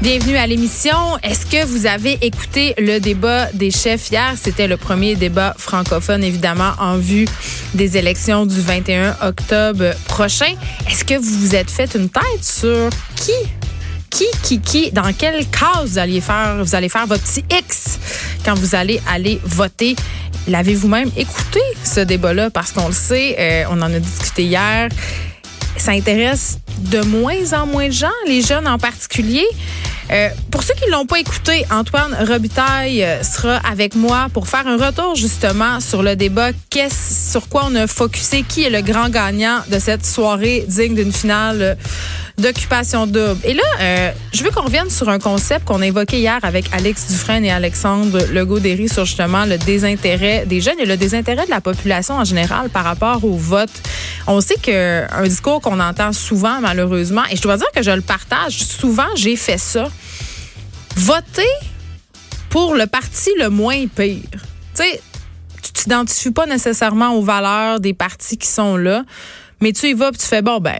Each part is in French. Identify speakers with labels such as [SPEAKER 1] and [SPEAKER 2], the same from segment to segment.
[SPEAKER 1] Bienvenue à l'émission. Est-ce que vous avez écouté le débat des chefs hier? C'était le premier débat francophone, évidemment, en vue des élections du 21 octobre prochain. Est-ce que vous vous êtes fait une tête sur qui qui, qui, qui, dans quelle case vous allez faire, vous allez faire votre petit X quand vous allez aller voter? L'avez-vous même écouté ce débat-là? Parce qu'on le sait, euh, on en a discuté hier. Ça intéresse de moins en moins de gens, les jeunes en particulier. Euh, pour ceux qui ne l'ont pas écouté, Antoine Robitaille euh, sera avec moi pour faire un retour justement sur le débat. Qu'est-ce sur quoi on a focusé? Qui est le grand gagnant de cette soirée digne d'une finale d'occupation double? Et là, euh, je veux qu'on revienne sur un concept qu'on a évoqué hier avec Alex Dufresne et Alexandre Legaudéry sur justement le désintérêt des jeunes et le désintérêt de la population en général par rapport au vote. On sait qu'un discours qu'on entend souvent, malheureusement, et je dois dire que je le partage, souvent j'ai fait ça voter pour le parti le moins pire. Tu sais, tu t'identifies pas nécessairement aux valeurs des partis qui sont là, mais tu y vas et tu fais bon ben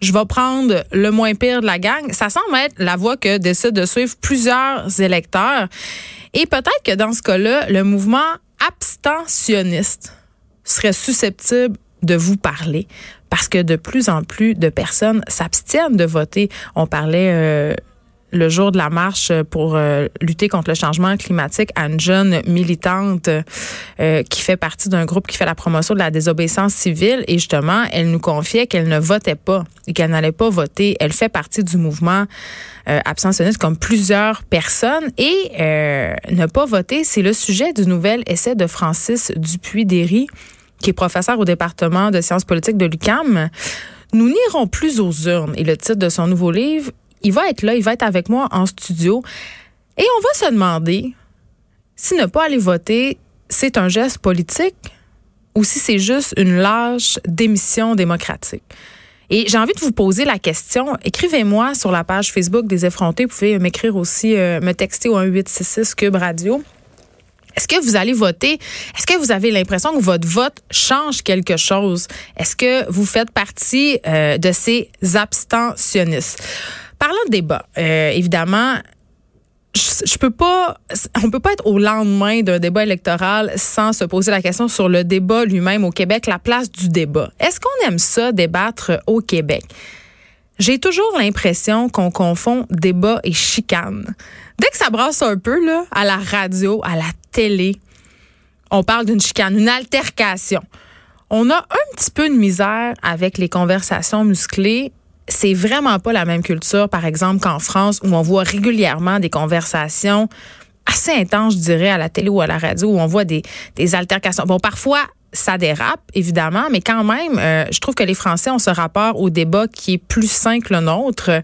[SPEAKER 1] je vais prendre le moins pire de la gang. Ça semble être la voie que décident de suivre plusieurs électeurs. Et peut-être que dans ce cas-là, le mouvement abstentionniste serait susceptible de vous parler parce que de plus en plus de personnes s'abstiennent de voter. On parlait euh, le jour de la marche pour euh, lutter contre le changement climatique à une jeune militante euh, qui fait partie d'un groupe qui fait la promotion de la désobéissance civile et justement elle nous confiait qu'elle ne votait pas et qu'elle n'allait pas voter. Elle fait partie du mouvement euh, abstentionniste comme plusieurs personnes et ne pas voter, c'est le sujet du nouvel essai de Francis Dupuis-Derry qui est professeur au département de sciences politiques de l'UCAM. Nous n'irons plus aux urnes et le titre de son nouveau livre il va être là, il va être avec moi en studio. Et on va se demander si ne pas aller voter, c'est un geste politique ou si c'est juste une lâche démission démocratique. Et j'ai envie de vous poser la question. Écrivez-moi sur la page Facebook des effrontés. Vous pouvez m'écrire aussi, euh, me texter au 1866 Cube Radio. Est-ce que vous allez voter? Est-ce que vous avez l'impression que votre vote change quelque chose? Est-ce que vous faites partie euh, de ces abstentionnistes? Parlant de débat, euh, évidemment, je, peux pas, on peut pas être au lendemain d'un débat électoral sans se poser la question sur le débat lui-même au Québec, la place du débat. Est-ce qu'on aime ça débattre au Québec? J'ai toujours l'impression qu'on confond débat et chicane. Dès que ça brasse un peu, là, à la radio, à la télé, on parle d'une chicane, une altercation. On a un petit peu de misère avec les conversations musclées c'est vraiment pas la même culture, par exemple, qu'en France, où on voit régulièrement des conversations assez intenses, je dirais, à la télé ou à la radio, où on voit des, des altercations. Bon, parfois, ça dérape, évidemment, mais quand même, euh, je trouve que les Français ont ce rapport au débat qui est plus sain que le nôtre.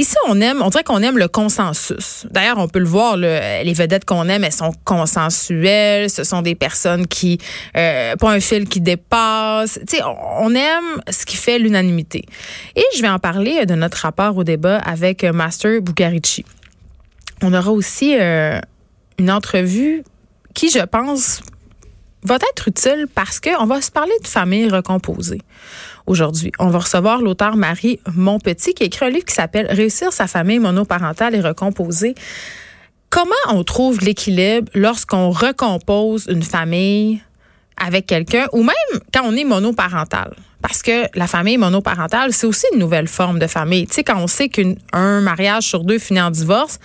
[SPEAKER 1] Ici, on aime, on dirait qu'on aime le consensus. D'ailleurs, on peut le voir, les vedettes qu'on aime, elles sont consensuelles. Ce sont des personnes qui, euh, pas un fil qui dépasse. Tu sais, on aime ce qui fait l'unanimité. Et je vais en parler de notre rapport au débat avec Master Bugarici. On aura aussi euh, une entrevue qui, je pense, va être utile parce qu'on va se parler de famille recomposée aujourd'hui. On va recevoir l'auteur Marie Monpetit qui écrit un livre qui s'appelle Réussir sa famille monoparentale et recomposée. Comment on trouve l'équilibre lorsqu'on recompose une famille avec quelqu'un ou même quand on est monoparental? Parce que la famille monoparentale, c'est aussi une nouvelle forme de famille. Tu sais, quand on sait qu'un mariage sur deux finit en divorce,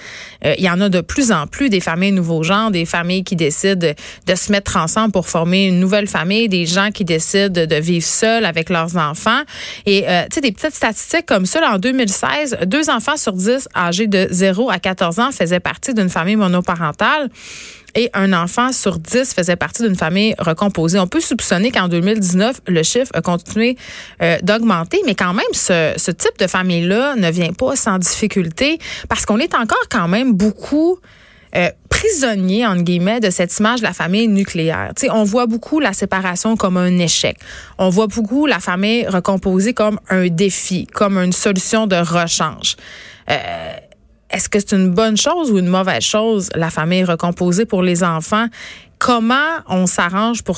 [SPEAKER 1] euh, il y en a de plus en plus des familles nouveaux genres, des familles qui décident de, se mettre ensemble pour former une nouvelle famille, des gens qui décident de vivre seuls avec leurs enfants. Et euh, tu sais, des petites statistiques comme ça, en 2016, deux enfants sur dix âgés de 0 à 14 ans faisaient partie d'une famille monoparentale et un enfant sur dix faisait partie d'une famille recomposée. On peut soupçonner qu'en 2019, le chiffre a continué euh, d'augmenter, mais quand même, ce, ce type de famille-là ne vient pas sans difficulté parce qu'on est encore quand même beaucoup euh, prisonnier, entre guillemets, de cette image de la famille nucléaire. sais, on voit beaucoup la séparation comme un échec. On voit beaucoup la famille recomposée comme un défi, comme une solution de rechange. Euh, est-ce que c'est une bonne chose ou une mauvaise chose, la famille recomposée pour les enfants? comment on s'arrange pour,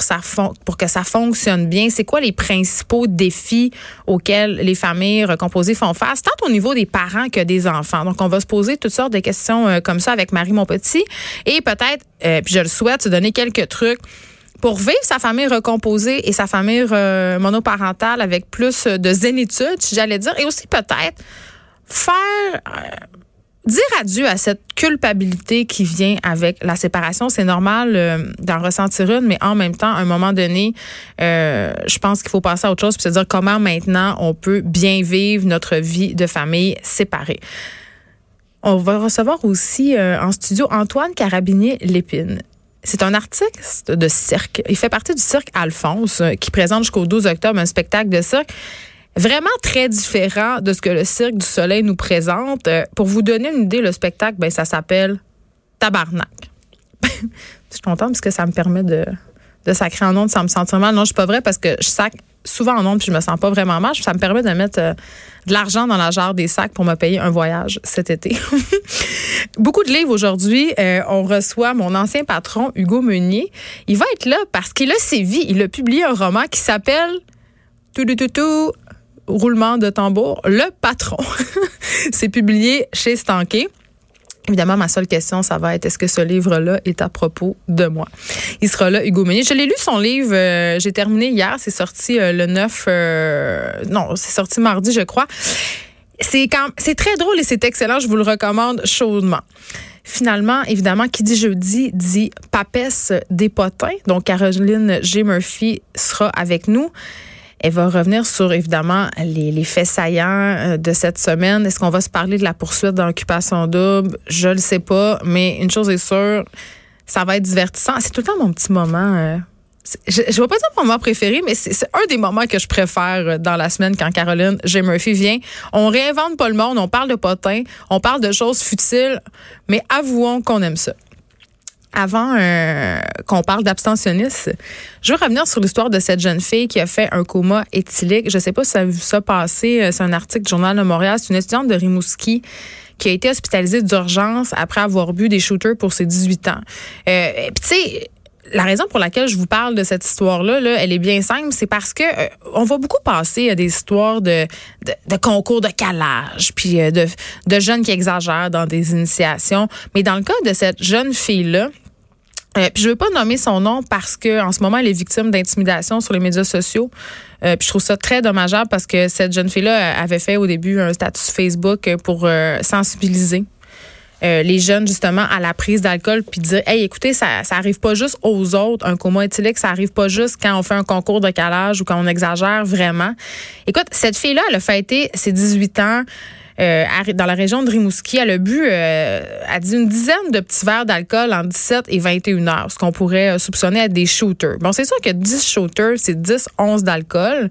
[SPEAKER 1] que ça fonctionne bien? C'est quoi les principaux défis auxquels les familles recomposées font face, tant au niveau des parents que des enfants? Donc, on va se poser toutes sortes de questions euh, comme ça avec Marie Monpetit et peut-être, euh, puis je le souhaite, donner quelques trucs pour vivre sa famille recomposée et sa famille euh, monoparentale avec plus de zénitude, j'allais dire, et aussi peut-être faire dire adieu à cette culpabilité qui vient avec la séparation. C'est normal euh, d'en ressentir une, mais en même temps, à un moment donné, euh, je pense qu'il faut passer à autre chose puis se dire comment maintenant on peut bien vivre notre vie de famille séparée. On va recevoir aussi euh, en studio Antoine Carabinier-Lépine. C'est un artiste de cirque. Il fait partie du cirque Alphonse qui présente jusqu'au 12 octobre un spectacle de cirque vraiment très différent de ce que le Cirque du Soleil nous présente. Euh, pour vous donner une idée, le spectacle, ben, ça s'appelle Tabarnak. je suis contente parce que ça me permet de, de sacrer en ondes sans me sentir mal. Non, je suis pas vrai parce que je sac souvent en ondes puis je me sens pas vraiment mal. Ça me permet de mettre euh, de l'argent dans la jarre des sacs pour me payer un voyage cet été. Beaucoup de livres aujourd'hui. Euh, on reçoit mon ancien patron, Hugo Meunier. Il va être là parce qu'il a sévi. Il a publié un roman qui s'appelle tout, tout, tout, tout, roulement de tambour, Le Patron. c'est publié chez Stanké. Évidemment, ma seule question, ça va être est-ce que ce livre-là est à propos de moi? Il sera là, Hugo Meunier. Je l'ai lu, son livre. Euh, j'ai terminé hier. C'est sorti euh, le 9... Euh, non, c'est sorti mardi, je crois. C'est quand c'est très drôle et c'est excellent. Je vous le recommande chaudement. Finalement, évidemment, qui dit jeudi dit papesse des potins. Donc, Caroline G. Murphy sera avec nous. Elle va revenir sur, évidemment, les, faits saillants euh, de cette semaine. Est-ce qu'on va se parler de la poursuite d'occupation double? Je le sais pas, mais une chose est sûre, ça va être divertissant. C'est tout le temps mon petit moment. Euh, je ne vais pas dire mon moment préféré, mais c'est un des moments que je préfère euh, dans la semaine quand Caroline J. Murphy vient. On réinvente pas le monde, on parle de potins, on parle de choses futiles, mais avouons qu'on aime ça avant euh, qu'on parle d'abstentionnisme, je veux revenir sur l'histoire de cette jeune fille qui a fait un coma éthylique. Je sais pas si ça a vu ça passer. Euh, c'est un article du Journal de Montréal. C'est une étudiante de Rimouski qui a été hospitalisée d'urgence après avoir bu des shooters pour ses 18 ans. Euh, tu sais, la raison pour laquelle je vous parle de cette histoire-là, là, elle est bien simple, c'est parce que euh, on va beaucoup passer à des histoires de, de, de concours de calage, puis de, de jeunes qui exagèrent dans des initiations. Mais dans le cas de cette jeune fille-là, euh, puis je veux pas nommer son nom parce que en ce moment elle est victime d'intimidation sur les médias sociaux. Euh, puis je trouve ça très dommageable parce que cette jeune fille-là avait fait au début un statut Facebook pour euh, sensibiliser les jeunes justement à la prise d'alcool puis dire hey écoutez ça ça arrive pas juste aux autres un coma éthylique ça arrive pas juste quand on fait un concours de calage ou quand on exagère vraiment. Écoute cette fille là elle a fêté ses 18 ans euh, dans la région de Rimouski. Elle a bu, euh, a dit une dizaine de petits verres d'alcool en 17 et 21 heures, ce qu'on pourrait euh, soupçonner être des shooters. Bon, c'est sûr que 10 shooters, c'est 10 11 d'alcool.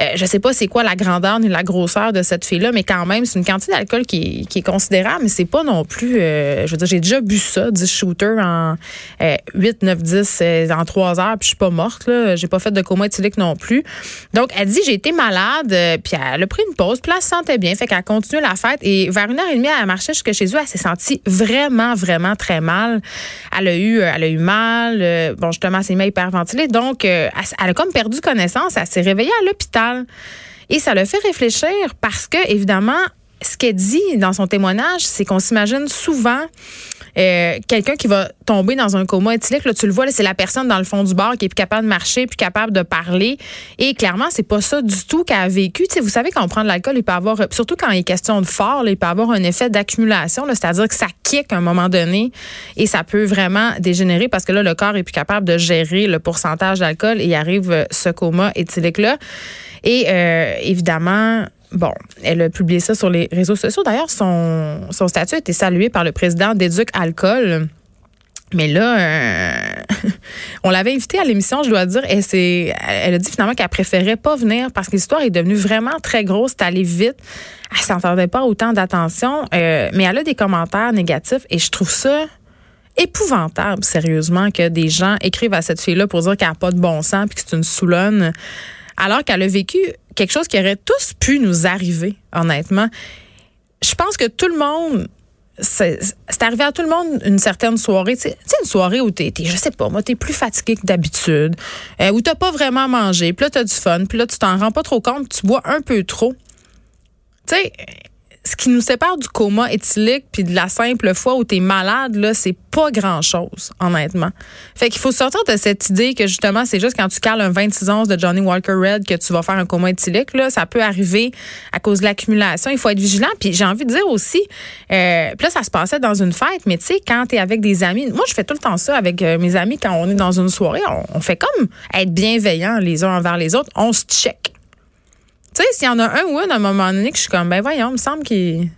[SPEAKER 1] Euh, je sais pas c'est quoi la grandeur ni la grosseur de cette fille-là, mais quand même, c'est une quantité d'alcool qui, est considérable, mais c'est pas non plus. Euh, je veux dire, j'ai déjà bu ça, 10 shooters en 8, 9, 10 en 3 heures, puis je suis pas morte. là. J'ai pas fait de coma éthylique non plus. Donc, elle dit j'ai été malade, euh, puis elle a pris une pause, puis là, elle se sentait bien. Fait qu'elle a continué la fête et vers une heure et demie, elle marchait jusque chez eux. Elle s'est sentie vraiment, vraiment très mal. Elle a eu, elle a eu mal. bon, justement, elle s'est mis à hyperventiler. Donc, elle a comme perdu connaissance. Elle s'est réveillée à l'hôpital. Et ça le fait réfléchir parce que, évidemment, ce qu'elle dit dans son témoignage, c'est qu'on s'imagine souvent euh, quelqu'un qui va tomber dans un coma éthylique, là, tu le vois, c'est la personne dans le fond du bar qui est plus capable de marcher, plus capable de parler. Et clairement, c'est pas ça du tout qu'elle a vécu. sais, vous savez, quand prend de l'alcool, il peut avoir, surtout quand il est question de fort, il peut avoir un effet d'accumulation, c'est-à-dire que ça kick à un moment donné et ça peut vraiment dégénérer parce que là, le corps est plus capable de gérer le pourcentage d'alcool et il arrive euh, ce coma éthylique-là. Et euh, évidemment, Bon, elle a publié ça sur les réseaux sociaux. D'ailleurs, son, statut a été salué par le président d'Éduc Alcool. Mais là, euh, on l'avait invitée à l'émission, je dois dire, et elle a dit finalement qu'elle préférait pas venir parce que l'histoire est devenue vraiment très grosse, c'est allé vite. Elle s'entendait pas autant d'attention, euh, mais elle a des commentaires négatifs et je trouve ça épouvantable, sérieusement, que des gens écrivent à cette fille-là pour dire qu'elle n'a pas de bon sens puis que c'est une soulonne alors qu'elle a vécu quelque chose qui aurait tous pu nous arriver, honnêtement. Je pense que tout le monde c'est arrivé à tout le monde une certaine soirée. Tu sais, une soirée où t'es, es, je sais pas, moi, t'es plus fatigué que d'habitude, euh, où t'as pas vraiment mangé, puis là, t'as du fun, puis là, tu t'en rends pas trop compte, tu bois un peu trop. Tu sais, ce qui nous sépare du coma éthylique puis de la simple fois où tu es malade, là, c'est pas grand-chose, honnêtement. Fait qu'il faut sortir de cette idée que justement, c'est juste quand tu cales un 26 onces de Johnny Walker Red que tu vas faire un coma éthylique. Là, ça peut arriver à cause de l'accumulation. Il faut être vigilant. Puis j'ai envie de dire aussi, euh, là, ça se passait dans une fête, mais tu sais, quand tu es avec des amis, moi, je fais tout le temps ça avec euh, mes amis quand on est dans une soirée. On, on fait comme être bienveillants les uns envers les autres. On se check. Sais, s'il y en a un ou une à un moment donné que je suis comme, ben voyons, il me semble qu'il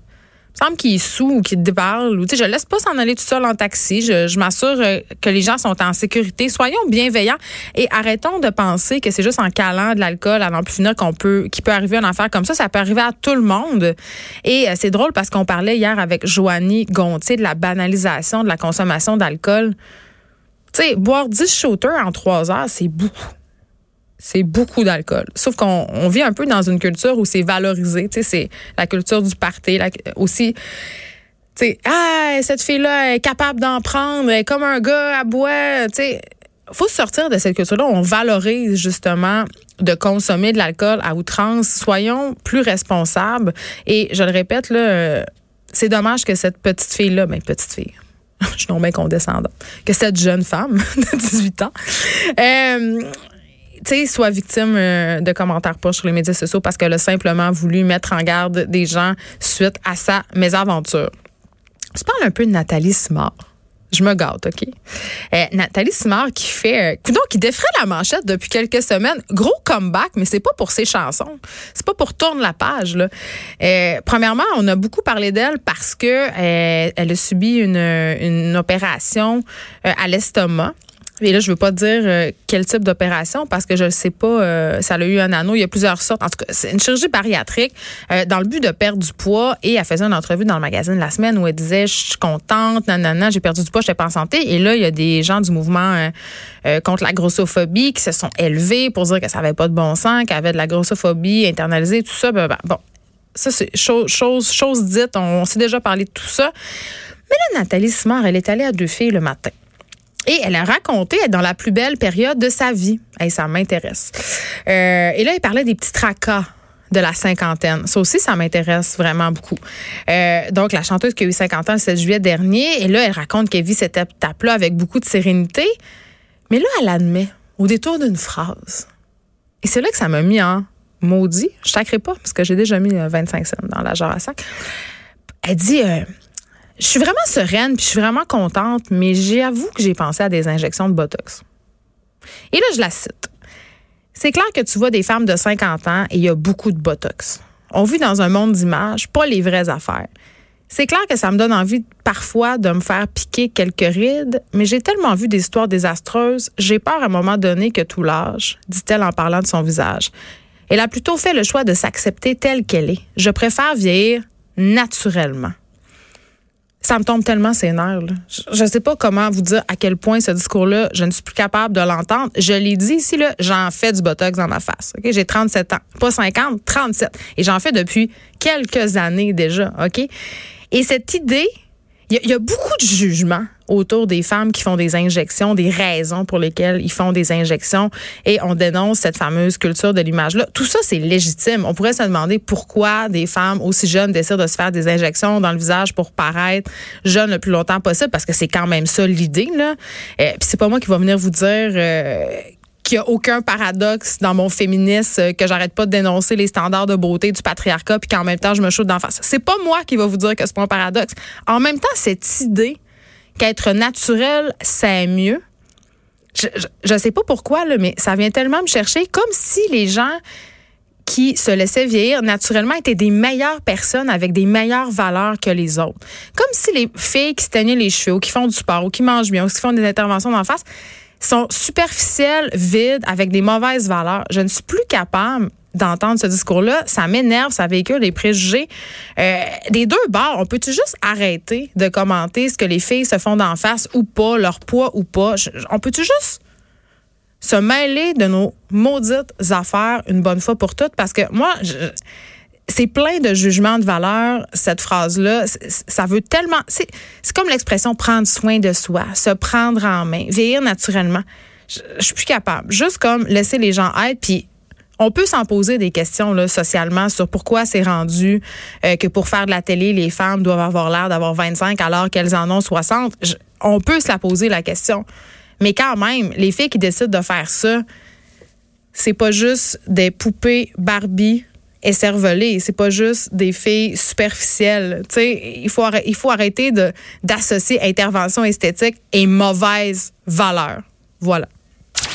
[SPEAKER 1] semble qu'il est sous ou qu'il déparle. Ou, je laisse pas s'en aller tout seul en taxi. Je, m'assure euh, que les gens sont en sécurité. Soyons bienveillants et arrêtons de penser que c'est juste en calant de l'alcool à plus finir qu'on peut, qu'il peut arriver une affaire comme ça. Ça peut arriver à tout le monde. Et euh, c'est drôle parce qu'on parlait hier avec Joanie Gontier de la banalisation de la consommation d'alcool. Tu sais, boire 10 shooters en 3 heures, c'est beaucoup c'est beaucoup d'alcool. Sauf qu'on on vit un peu dans une culture où c'est valorisé. Tu sais, c'est la culture du party. aussi, tu sais, ah, cette fille-là est capable d'en prendre, elle est comme un gars à boire. Tu sais, faut sortir de cette culture-là. On valorise justement de consommer de l'alcool à outrance. Soyons plus responsables. Et je le répète, là, c'est dommage que cette petite fille-là, ben, petite fille, je suis non bien condescendante, que cette jeune femme de 18 ans, euh, tu soit victime euh, de commentaires pas sur les médias sociaux parce qu'elle a simplement voulu mettre en garde des gens suite à sa mésaventure. Je parle un peu de Nathalie Simard. Je me gâte, OK? Euh, Nathalie Simard qui fait, euh, donc qui défrait la manchette depuis quelques semaines. Gros comeback, mais c'est pas pour ses chansons. C'est pas pour tourner la page. Là. Premièrement, on a beaucoup parlé d'elle parce que elle a subi une, une opération à l'estomac. Et là, je veux pas dire euh, quel type d'opération parce que je ne sais pas. Euh, ça a eu un anneau. Il y a plusieurs sortes. En tout cas, c'est une chirurgie bariatrique euh, dans le but de perdre du poids. Et elle faisait une entrevue dans le magazine la semaine où elle disait Je suis contente, nanana, j'ai perdu du poids, je n'étais pas en santé. Et là, il y a des gens du mouvement contre la grossophobie qui se sont élevés pour dire que ça n'avait pas de bon sens, qu'il y avait de la grossophobie internalisée, tout ça. Ben, ben, bon, ça, c'est chose, chose, chose dite. On, on s'est déjà parlé de tout ça. Mais là, Nathalie Simard, elle est allée à deux filles le matin. Et elle a raconté être dans la plus belle période de sa vie. Et ça m'intéresse. Euh, et là, elle parlait des petits tracas de la cinquantaine. Ça aussi, ça m'intéresse vraiment beaucoup. Euh, donc, la chanteuse qui a eu 50 ans le 7 juillet dernier, et là, elle raconte qu'elle vit cette étape-là avec beaucoup de sérénité. Mais là, elle admet, au détour d'une phrase. Et c'est là que ça m'a mis en maudit. Je ne pas, parce que j'ai déjà mis 25 euh, cents dans la jarre à sac. Elle dit, je suis vraiment sereine, puis je suis vraiment contente, mais j'avoue que j'ai pensé à des injections de Botox. Et là, je la cite. C'est clair que tu vois des femmes de 50 ans et il y a beaucoup de Botox. On vit dans un monde d'images, pas les vraies affaires. C'est clair que ça me donne envie parfois de me faire piquer quelques rides, mais j'ai tellement vu des histoires désastreuses, j'ai peur à un moment donné que tout lâche, dit-elle en parlant de son visage. Elle a plutôt fait le choix de s'accepter telle qu'elle est. Je préfère vieillir naturellement ça me tombe tellement ses nerfs. Je ne sais pas comment vous dire à quel point ce discours-là, je ne suis plus capable de l'entendre. Je l'ai dit ici, là, j'en fais du botox dans ma face. Ok, J'ai 37 ans. Pas 50, 37. Et j'en fais depuis quelques années déjà. OK? Et cette idée il y, a beaucoup de jugements autour des femmes qui font des injections, des raisons pour lesquelles ils font des injections et on dénonce cette fameuse culture de l'image-là. Tout ça, c'est légitime. On pourrait se demander pourquoi des femmes aussi jeunes décident de se faire des injections dans le visage pour paraître jeunes le plus longtemps possible parce que c'est quand même ça l'idée. Là. Euh, Puis c'est pas moi qui va venir vous dire euh, qu'il n'y a aucun paradoxe dans mon féminisme, euh, que j'arrête pas de dénoncer les standards de beauté du patriarcat, puis qu'en même temps, je me shoot d'en face. C'est pas moi qui va vous dire que c'est pas un paradoxe. En même temps, cette idée qu'être naturel, c'est mieux, je, ne sais pas pourquoi, mais ça vient tellement me chercher, comme si les gens qui se laissaient vieillir naturellement étaient des meilleures personnes avec des meilleures valeurs que les autres. Comme si les filles qui se teignaient les cheveux, ou qui font du sport, ou qui mangent bien, ou qui font des interventions d'en face, sont superficielles, vides, avec des mauvaises valeurs. Je ne suis plus capable d'entendre ce discours-là. Ça m'énerve, ça véhicule des préjugés. Euh, des deux bords, on peut-tu juste arrêter de commenter ce que les filles se font d'en face ou pas, leur poids ou pas? on peut-tu juste se mêler de nos maudites affaires une bonne fois pour toutes? Parce que moi, je, c'est plein de jugements de valeur, cette phrase-là. Ça veut tellement. C'est comme l'expression prendre soin de soi, se prendre en main, vieillir naturellement. Je, je suis plus capable. Juste comme laisser les gens être, puis on peut s'en poser des questions là, socialement sur pourquoi c'est rendu euh, que pour faire de la télé, les femmes doivent avoir l'air d'avoir 25 alors qu'elles en ont 60. on peut se la poser la question. Mais quand même, les filles qui décident de faire ça, c'est pas juste des poupées Barbie et cervelées, c'est pas juste des filles superficielles. Tu sais, il faut il faut arrêter d'associer intervention esthétique et mauvaise valeur. Voilà.